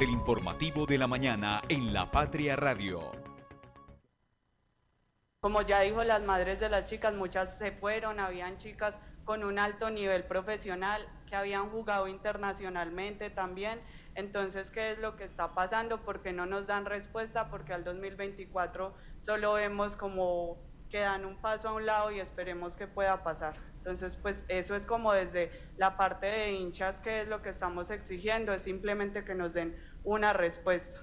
del informativo de la mañana en La Patria Radio. Como ya dijo las madres de las chicas, muchas se fueron, habían chicas con un alto nivel profesional que habían jugado internacionalmente también. Entonces, ¿qué es lo que está pasando? Porque no nos dan respuesta, porque al 2024 solo vemos como que dan un paso a un lado y esperemos que pueda pasar. Entonces, pues eso es como desde la parte de hinchas, que es lo que estamos exigiendo, es simplemente que nos den una respuesta.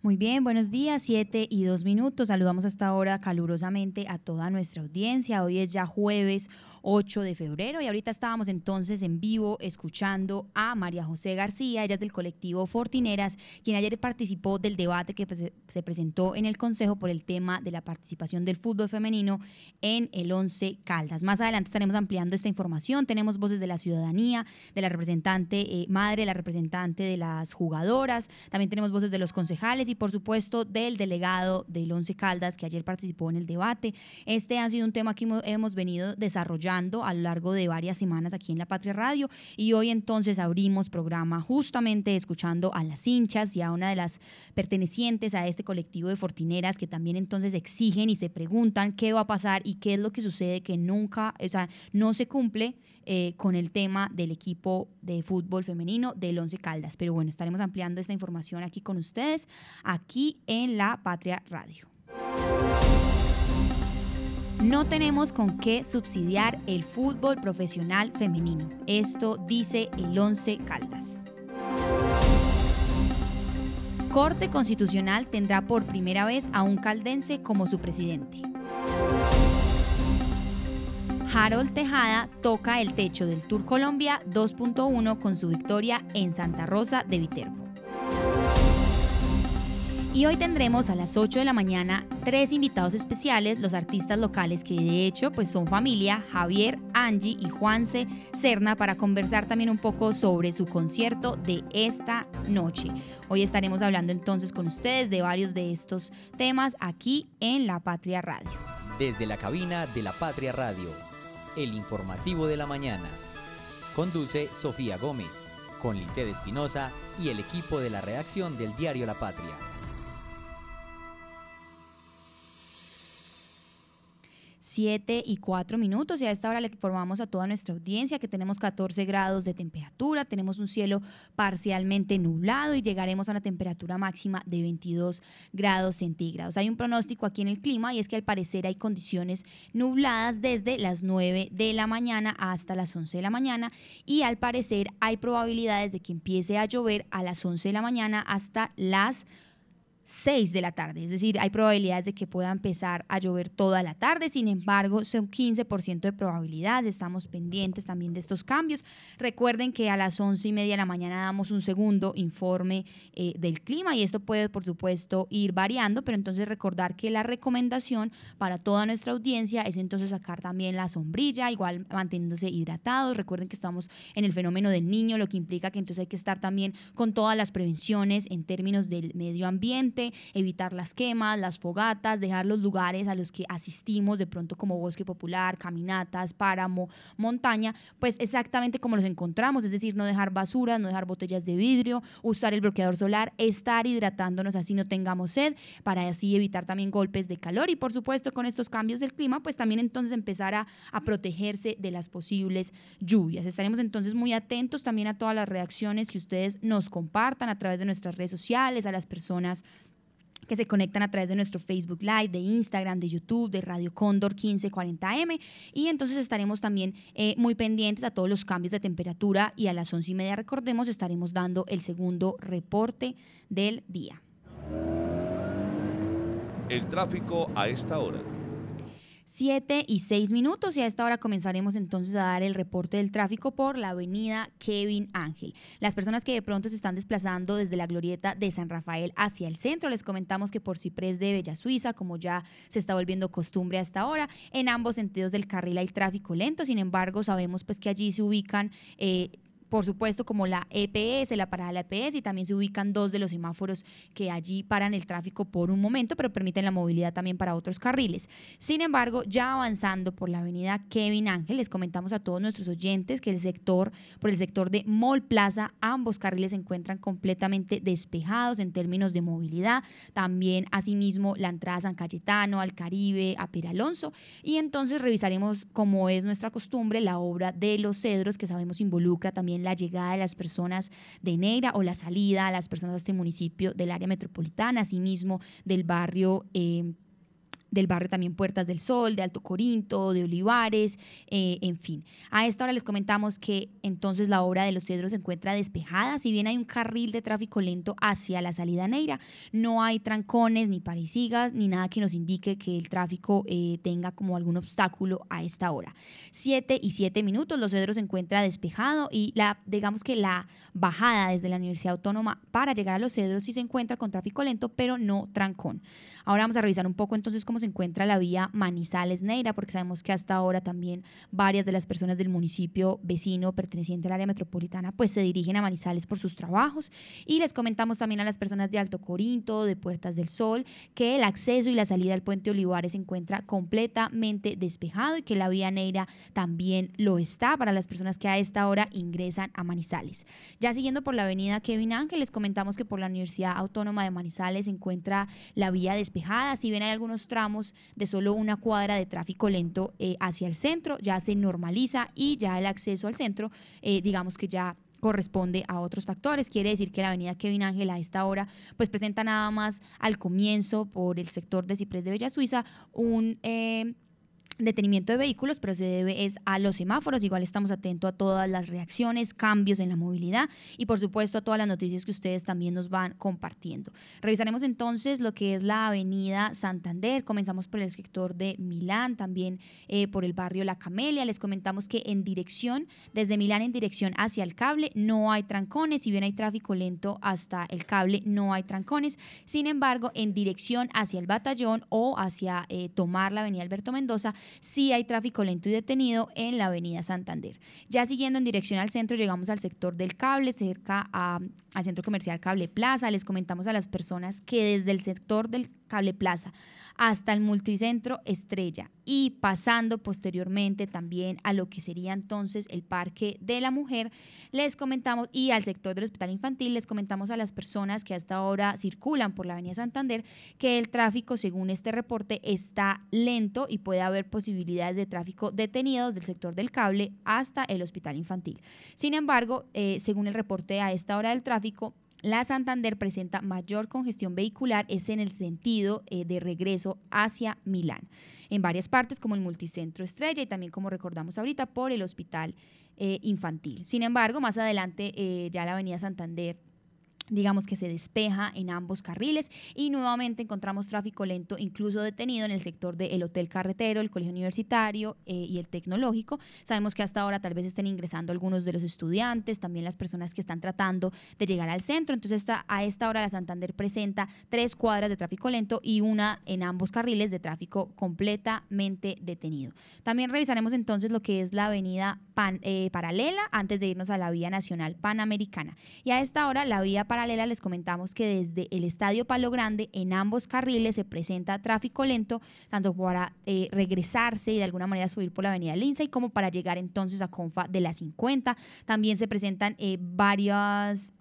Muy bien, buenos días, siete y dos minutos. Saludamos hasta ahora calurosamente a toda nuestra audiencia. Hoy es ya jueves 8 de febrero. Y ahorita estábamos entonces en vivo escuchando a María José García, ella es del colectivo Fortineras, quien ayer participó del debate que se presentó en el Consejo por el tema de la participación del fútbol femenino en el 11 Caldas. Más adelante estaremos ampliando esta información. Tenemos voces de la ciudadanía, de la representante eh, madre, la representante de las jugadoras, también tenemos voces de los concejales y por supuesto del delegado del 11 Caldas que ayer participó en el debate. Este ha sido un tema que hemos venido desarrollando a lo largo de varias semanas aquí en La Patria Radio y hoy entonces abrimos programa justamente escuchando a las hinchas y a una de las pertenecientes a este colectivo de fortineras que también entonces exigen y se preguntan qué va a pasar y qué es lo que sucede que nunca, o sea, no se cumple eh, con el tema del equipo de fútbol femenino del Once Caldas. Pero bueno, estaremos ampliando esta información aquí con ustedes, aquí en La Patria Radio. No tenemos con qué subsidiar el fútbol profesional femenino. Esto dice el Once Caldas. Corte Constitucional tendrá por primera vez a un caldense como su presidente. Harold Tejada toca el techo del Tour Colombia 2.1 con su victoria en Santa Rosa de Viterbo. Y hoy tendremos a las 8 de la mañana tres invitados especiales, los artistas locales que de hecho pues son familia, Javier, Angie y Juanse Cerna, para conversar también un poco sobre su concierto de esta noche. Hoy estaremos hablando entonces con ustedes de varios de estos temas aquí en La Patria Radio. Desde la cabina de La Patria Radio, el informativo de la mañana. Conduce Sofía Gómez, con Lice Espinosa y el equipo de la redacción del diario La Patria. 7 y 4 minutos y a esta hora le informamos a toda nuestra audiencia que tenemos 14 grados de temperatura, tenemos un cielo parcialmente nublado y llegaremos a una temperatura máxima de 22 grados centígrados. Hay un pronóstico aquí en el clima y es que al parecer hay condiciones nubladas desde las 9 de la mañana hasta las 11 de la mañana y al parecer hay probabilidades de que empiece a llover a las 11 de la mañana hasta las 6 de la tarde, es decir, hay probabilidades de que pueda empezar a llover toda la tarde, sin embargo, son 15% de probabilidades, estamos pendientes también de estos cambios. Recuerden que a las 11 y media de la mañana damos un segundo informe eh, del clima y esto puede, por supuesto, ir variando, pero entonces recordar que la recomendación para toda nuestra audiencia es entonces sacar también la sombrilla, igual manteniéndose hidratados. Recuerden que estamos en el fenómeno del niño, lo que implica que entonces hay que estar también con todas las prevenciones en términos del medio ambiente evitar las quemas, las fogatas, dejar los lugares a los que asistimos, de pronto como bosque popular, caminatas, páramo, montaña, pues exactamente como los encontramos, es decir, no dejar basura, no dejar botellas de vidrio, usar el bloqueador solar, estar hidratándonos así no tengamos sed, para así evitar también golpes de calor y por supuesto con estos cambios del clima, pues también entonces empezar a protegerse de las posibles lluvias. Estaremos entonces muy atentos también a todas las reacciones que ustedes nos compartan a través de nuestras redes sociales, a las personas que se conectan a través de nuestro Facebook Live, de Instagram, de YouTube, de Radio Cóndor 1540M. Y entonces estaremos también eh, muy pendientes a todos los cambios de temperatura y a las once y media, recordemos, estaremos dando el segundo reporte del día. El tráfico a esta hora. 7 y 6 minutos y a esta hora comenzaremos entonces a dar el reporte del tráfico por la avenida Kevin Ángel. Las personas que de pronto se están desplazando desde la glorieta de San Rafael hacia el centro, les comentamos que por Ciprés de Bella Suiza, como ya se está volviendo costumbre hasta ahora, en ambos sentidos del carril hay tráfico lento, sin embargo sabemos pues que allí se ubican... Eh, por supuesto, como la EPS, la parada de la EPS, y también se ubican dos de los semáforos que allí paran el tráfico por un momento, pero permiten la movilidad también para otros carriles. Sin embargo, ya avanzando por la avenida Kevin Ángel, les comentamos a todos nuestros oyentes que el sector, por el sector de Mall Plaza, ambos carriles se encuentran completamente despejados en términos de movilidad. También, asimismo, la entrada a San Cayetano, al Caribe, a Peralonso. Y entonces revisaremos, como es nuestra costumbre, la obra de los cedros, que sabemos involucra también la llegada de las personas de Neira o la salida a las personas de este municipio del área metropolitana, asimismo del barrio. Eh, del barrio también Puertas del Sol, de Alto Corinto, de Olivares, eh, en fin. A esta hora les comentamos que entonces la obra de los cedros se encuentra despejada, si bien hay un carril de tráfico lento hacia la salida Neira, no hay trancones ni parisigas ni nada que nos indique que el tráfico eh, tenga como algún obstáculo a esta hora. Siete y siete minutos, los cedros se encuentra despejado y la, digamos que la bajada desde la Universidad Autónoma para llegar a los cedros sí se encuentra con tráfico lento, pero no trancón. Ahora vamos a revisar un poco entonces cómo se encuentra la vía Manizales-Neira, porque sabemos que hasta ahora también varias de las personas del municipio vecino perteneciente al área metropolitana pues se dirigen a Manizales por sus trabajos. Y les comentamos también a las personas de Alto Corinto, de Puertas del Sol, que el acceso y la salida al puente Olivares se encuentra completamente despejado y que la vía Neira también lo está para las personas que a esta hora ingresan a Manizales. Ya siguiendo por la avenida Kevin Ángel, les comentamos que por la Universidad Autónoma de Manizales se encuentra la vía despejada, si bien hay algunos tramos de solo una cuadra de tráfico lento eh, hacia el centro, ya se normaliza y ya el acceso al centro, eh, digamos que ya corresponde a otros factores. Quiere decir que la avenida Kevin Ángel a esta hora pues presenta nada más al comienzo por el sector de Ciprés de Bella Suiza un eh, detenimiento de vehículos, pero se debe es a los semáforos. Igual estamos atentos a todas las reacciones, cambios en la movilidad y por supuesto a todas las noticias que ustedes también nos van compartiendo. Revisaremos entonces lo que es la avenida Santander. Comenzamos por el sector de Milán, también eh, por el barrio La Camelia. Les comentamos que en dirección, desde Milán en dirección hacia el cable, no hay trancones. Si bien hay tráfico lento hasta el cable, no hay trancones. Sin embargo, en dirección hacia el batallón o hacia eh, tomar la avenida Alberto Mendoza, sí hay tráfico lento y detenido en la avenida Santander. Ya siguiendo en dirección al centro, llegamos al sector del cable, cerca al centro comercial Cable Plaza. Les comentamos a las personas que desde el sector del Cable Plaza hasta el multicentro Estrella y pasando posteriormente también a lo que sería entonces el Parque de la Mujer, les comentamos y al sector del Hospital Infantil, les comentamos a las personas que hasta ahora circulan por la Avenida Santander que el tráfico, según este reporte, está lento y puede haber posibilidades de tráfico detenidos del sector del cable hasta el Hospital Infantil. Sin embargo, eh, según el reporte a esta hora del tráfico, la Santander presenta mayor congestión vehicular es en el sentido eh, de regreso hacia Milán, en varias partes como el multicentro Estrella y también como recordamos ahorita por el hospital eh, infantil. Sin embargo, más adelante ya la avenida Santander digamos que se despeja en ambos carriles y nuevamente encontramos tráfico lento, incluso detenido en el sector del Hotel Carretero, el Colegio Universitario eh, y el Tecnológico. Sabemos que hasta ahora tal vez estén ingresando algunos de los estudiantes, también las personas que están tratando de llegar al centro. Entonces a esta hora la Santander presenta tres cuadras de tráfico lento y una en ambos carriles de tráfico completamente detenido. También revisaremos entonces lo que es la avenida eh, paralela antes de irnos a la vía nacional panamericana. Y a esta hora la vía paralela les comentamos que desde el Estadio Palo Grande en ambos carriles se presenta tráfico lento, tanto para eh, regresarse y de alguna manera subir por la avenida Lindsay como para llegar entonces a Confa de la 50. También se presentan eh, varias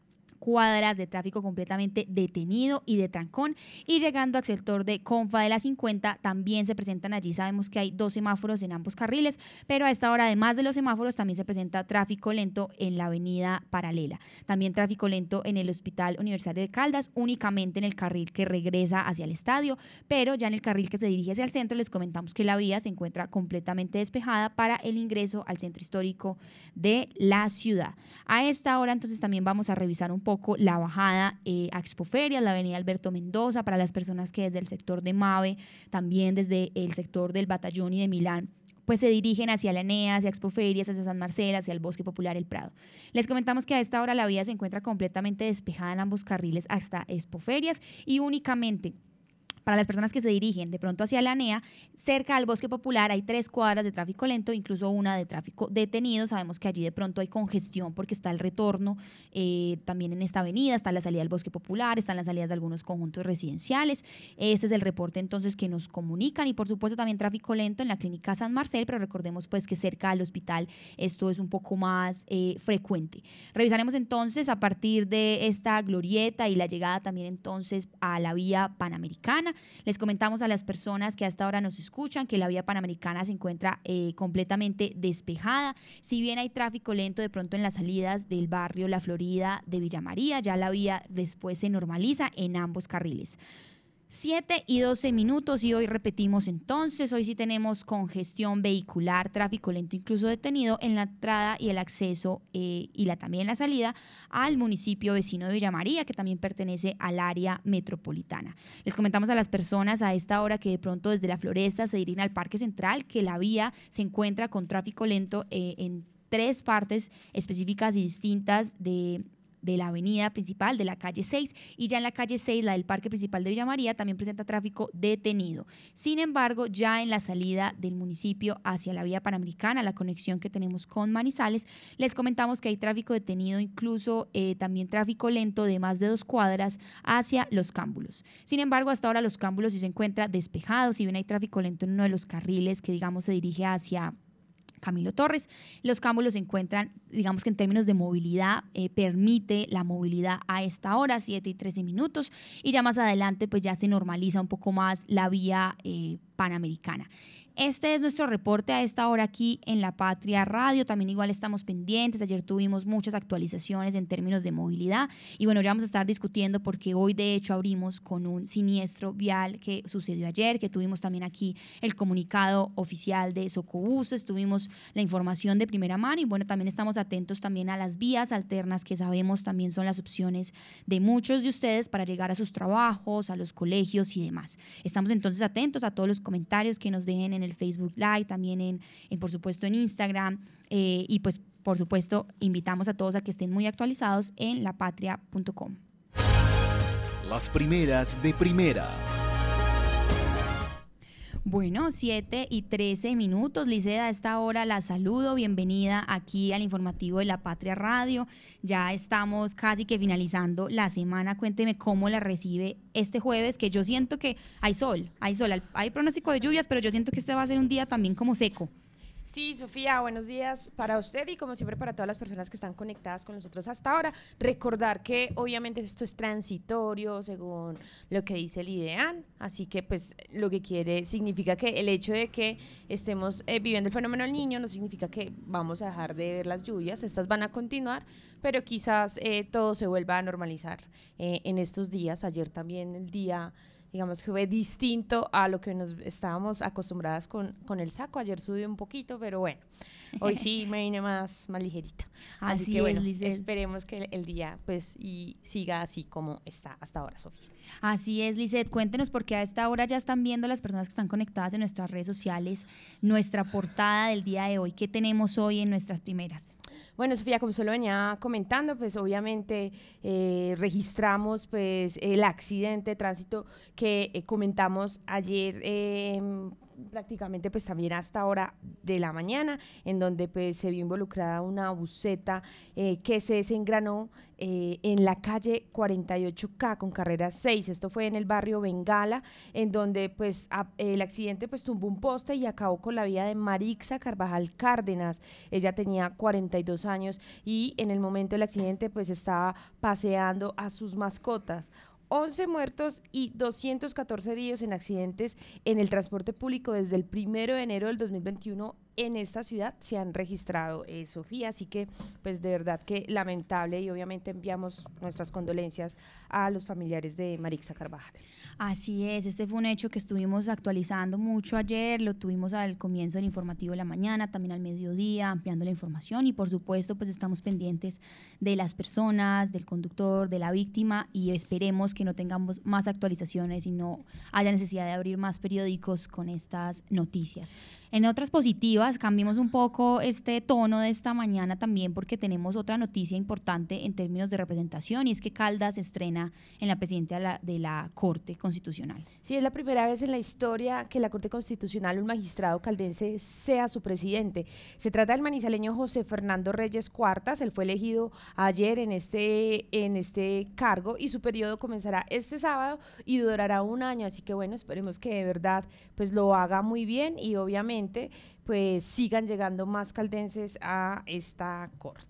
cuadras de tráfico completamente detenido y de trancón. Y llegando al sector de Confa de la 50, también se presentan allí. Sabemos que hay dos semáforos en ambos carriles, pero a esta hora, además de los semáforos, también se presenta tráfico lento en la avenida paralela. También tráfico lento en el Hospital Universitario de Caldas, únicamente en el carril que regresa hacia el estadio, pero ya en el carril que se dirige hacia el centro les comentamos que la vía se encuentra completamente despejada para el ingreso al centro histórico de la ciudad. A esta hora entonces también vamos a revisar un poco la bajada eh, a Expoferias, la avenida Alberto Mendoza, para las personas que desde el sector de Mave, también desde el sector del Batallón y de Milán, pues se dirigen hacia la ENEA, hacia Expoferias, hacia San Marcelo, hacia el Bosque Popular El Prado. Les comentamos que a esta hora la vía se encuentra completamente despejada en ambos carriles hasta Expoferias y únicamente Para las personas que se dirigen de pronto hacia la NEA, cerca al bosque popular hay tres cuadras de tráfico lento, incluso una de tráfico detenido. Sabemos que allí de pronto hay congestión porque está el retorno eh, también en esta avenida, está la salida del bosque popular, están las salidas de algunos conjuntos residenciales. Este es el reporte entonces que nos comunican y por supuesto también tráfico lento en la clínica San Marcel, pero recordemos pues que cerca al hospital esto es un poco más eh, frecuente. Revisaremos entonces a partir de esta glorieta y la llegada también entonces a la vía panamericana les comentamos a las personas que hasta ahora nos escuchan que la vía panamericana se encuentra eh, completamente despejada. Si bien hay tráfico lento de pronto en las salidas del barrio La Florida de Villa María, ya la vía después se normaliza en ambos carriles. 7 y 12 minutos y hoy repetimos entonces, hoy sí tenemos congestión vehicular, tráfico lento incluso detenido en la entrada y el acceso eh, y la, también la salida al municipio vecino de Villa María, que también pertenece al área metropolitana. Les comentamos a las personas a esta hora que de pronto desde la floresta se dirigen al Parque Central, que la vía se encuentra con tráfico lento eh, en tres partes específicas y distintas de de la avenida principal de la calle 6 y ya en la calle 6, la del parque principal de Villa María, también presenta tráfico detenido. Sin embargo, ya en la salida del municipio hacia la vía panamericana, la conexión que tenemos con Manizales, les comentamos que hay tráfico detenido, incluso eh, también tráfico lento de más de dos cuadras hacia los cámbulos. Sin embargo, hasta ahora los cámbulos sí se encuentran despejados, si bien hay tráfico lento en uno de los carriles que digamos se dirige hacia Camilo Torres. Los cámbulos se encuentran, digamos que en términos de movilidad, eh, permite la movilidad a esta hora, 7 y 13 minutos, y ya más adelante pues ya se normaliza un poco más la vía eh, panamericana. Este es nuestro reporte a esta hora aquí en La Patria Radio. También igual estamos pendientes. Ayer tuvimos muchas actualizaciones en términos de movilidad. Y bueno, ya vamos a estar discutiendo porque hoy de hecho abrimos con un siniestro vial que sucedió ayer, que tuvimos también aquí el comunicado oficial de Socobus, tuvimos la información de primera mano y bueno, también estamos atentos también a las vías alternas que sabemos también son las opciones de muchos de ustedes para llegar a sus trabajos, a los colegios y demás. Estamos entonces atentos a todos los comentarios que nos dejen en el Facebook Live, también en, por supuesto en Instagram eh, y pues por supuesto invitamos a todos a que estén muy actualizados en lapatria.com. Las primeras de primera. Bueno, 7 y 13 minutos. Liceda, a esta hora la saludo. Bienvenida aquí al informativo de la Patria Radio. Ya estamos casi que finalizando la semana. Cuénteme cómo la recibe este jueves, que yo siento que hay sol, hay sol, hay pronóstico de lluvias, pero yo siento que este va a ser un día también como seco. Sí, Sofía, buenos días para usted y como siempre para todas las personas que están conectadas con nosotros hasta ahora. Recordar que obviamente esto es transitorio según lo que dice el IDEAN, así que pues lo que quiere significa que el hecho de que estemos eh, viviendo el fenómeno del niño no significa que vamos a dejar de ver las lluvias, estas van a continuar, pero quizás eh, todo se vuelva a normalizar eh, en estos días. Ayer también el día digamos que fue distinto a lo que nos estábamos acostumbradas con, con el saco. Ayer subí un poquito, pero bueno, hoy sí me vine más, más ligerita. Así, que bueno, esperemos que el, día pues y siga así como está hasta ahora, Sofía. Así es, Lizeth. Cuéntenos porque a esta hora ya están viendo las personas que están conectadas en nuestras redes sociales nuestra portada del día de hoy. ¿Qué tenemos hoy en nuestras primeras? Bueno, Sofía, como se lo venía comentando, pues obviamente eh, registramos pues el accidente de tránsito que eh, comentamos ayer em, prácticamente pues también hasta hora de la mañana, en donde pues se vio involucrada una buceta eh, que se desengranó eh, en la calle 48K con carrera 6. Esto fue en el barrio Bengala, en donde pues el accidente pues tumbó un poste y acabó con la vida de Marixa Carvajal Cárdenas. Ella tenía 42 años y en el momento del accidente pues estaba paseando a sus mascotas. 11 muertos y 214 heridos en accidentes en el transporte público desde el primero de enero del 2021 en esta ciudad se han registrado, eh, Sofía. Así que, pues de verdad que lamentable y obviamente enviamos nuestras condolencias a los familiares de Marixa Carvajal. Así es, este fue un hecho que estuvimos actualizando mucho ayer, lo tuvimos al comienzo del informativo de la mañana, también al mediodía, ampliando la información y por supuesto pues estamos pendientes de las personas, del conductor, de la víctima y esperemos que no tengamos más actualizaciones y no haya necesidad de abrir más periódicos con estas noticias. En otras positivas, Sebas, cambiemos un poco este tono de esta mañana también porque tenemos otra noticia importante en términos de representación y es que Caldas estrena en la presidenta de la, de la Corte Constitucional. Sí, es la primera vez en la historia que la Corte Constitucional, un magistrado caldense, sea su presidente. Se trata del manizaleño José Fernando Reyes Cuartas. Él fue elegido ayer en este, en este cargo y su periodo comenzará este sábado y durará un año. Así que bueno, esperemos que de verdad pues lo haga muy bien y obviamente pues sigan llegando más caldenses a esta corte.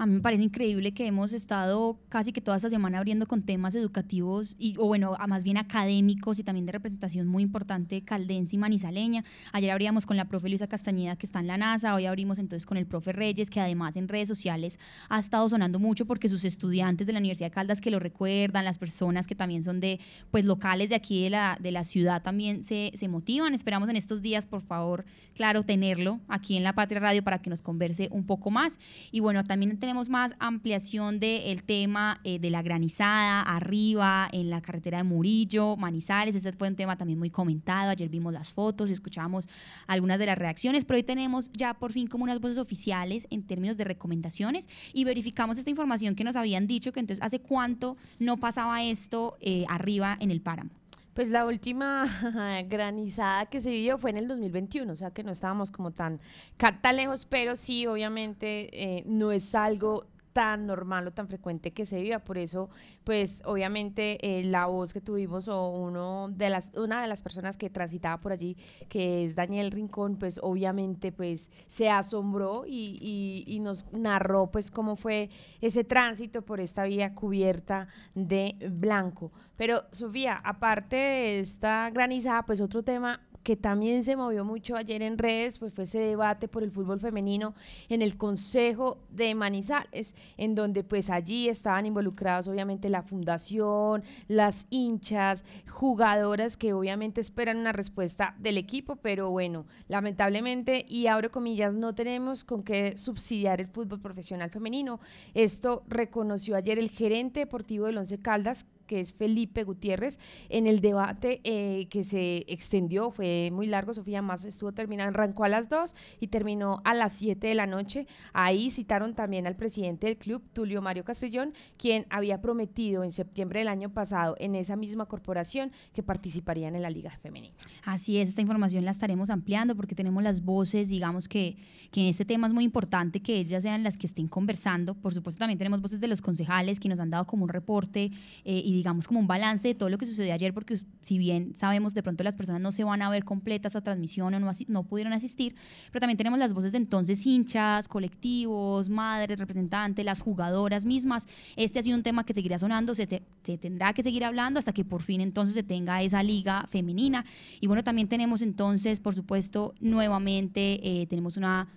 A mí me parece increíble que hemos estado casi que toda esta semana abriendo con temas educativos y, o bueno, más bien académicos y también de representación muy importante caldense y manizaleña. Ayer abríamos con la profe Luisa Castañeda que está en la NASA, hoy abrimos entonces con el profe Reyes que además en redes sociales ha estado sonando mucho porque sus estudiantes de la Universidad de Caldas que lo recuerdan, las personas que también son de pues locales de aquí de la, de la ciudad también se, se motivan. Esperamos en estos días, por favor, claro, tenerlo aquí en la Patria Radio para que nos converse un poco más. Y bueno, también tenemos tenemos más ampliación del tema eh, de la granizada arriba en la carretera de Murillo, Manizales. Ese fue un tema también muy comentado. Ayer vimos las fotos, escuchamos algunas de las reacciones, pero hoy tenemos ya por fin como unas voces oficiales en términos de recomendaciones y verificamos esta información que nos habían dicho que entonces hace cuánto no pasaba esto eh, arriba en el páramo. Pues la última granizada que se vivió fue en el 2021, o sea que no estábamos como tan, tan lejos, pero sí, obviamente eh, no es algo tan normal o tan frecuente que se viva. Por eso, pues obviamente eh, la voz que tuvimos o uno de las, una de las personas que transitaba por allí, que es Daniel Rincón, pues obviamente pues se asombró y, y nos narró pues cómo fue ese tránsito por esta vía cubierta de blanco. Pero Sofía, aparte de esta granizada, pues otro tema que también se movió mucho ayer en redes, pues fue ese debate por el fútbol femenino en el Consejo de Manizales, en donde pues allí estaban involucrados obviamente la fundación, las hinchas, jugadoras que obviamente esperan una respuesta del equipo, pero bueno, lamentablemente, y abro comillas, no tenemos con qué subsidiar el fútbol profesional femenino. Esto reconoció ayer el gerente deportivo del Once Caldas, que es Felipe Gutiérrez, en el debate eh, que se extendió, fue muy largo, Sofía Mazo estuvo terminando, arrancó a las 2 y terminó a las 7 de la noche. Ahí citaron también al presidente del club, Tulio Mario Castrillón, quien había prometido en septiembre del año pasado en esa misma corporación que participarían en la Liga Femenina. Así es, esta información la estaremos ampliando porque tenemos las voces, digamos que, que en este tema es muy importante que ellas sean las que estén conversando. Por supuesto, también tenemos voces de los concejales que nos han dado como un reporte eh, y digamos como un balance de todo lo que sucedió ayer, porque si bien sabemos de pronto las personas no se van a ver completas esta transmisión o no, no pudieron asistir, pero también tenemos las voces de entonces hinchas, colectivos, madres, representantes, las jugadoras mismas. Este ha sido un tema que seguirá sonando, se, se tendrá que seguir hablando hasta que por fin entonces se tenga esa liga femenina. Y bueno, también tenemos entonces, por supuesto, nuevamente, eh, tenemos una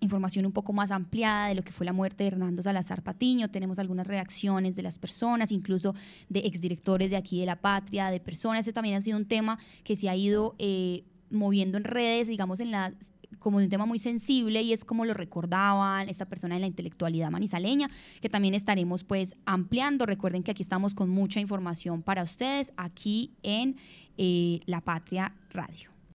información un poco más ampliada de lo que fue la muerte de Hernando Salazar Patiño. Tenemos algunas reacciones de las personas, incluso de exdirectores de aquí de la patria, de personas. Ese también ha sido un tema que se ha ido eh, moviendo en redes, digamos, en la como un tema muy sensible y es como lo recordaban esta persona en la intelectualidad manizaleña, que también estaremos pues ampliando. Recuerden que aquí estamos con mucha información para ustedes aquí en eh, La Patria Radio.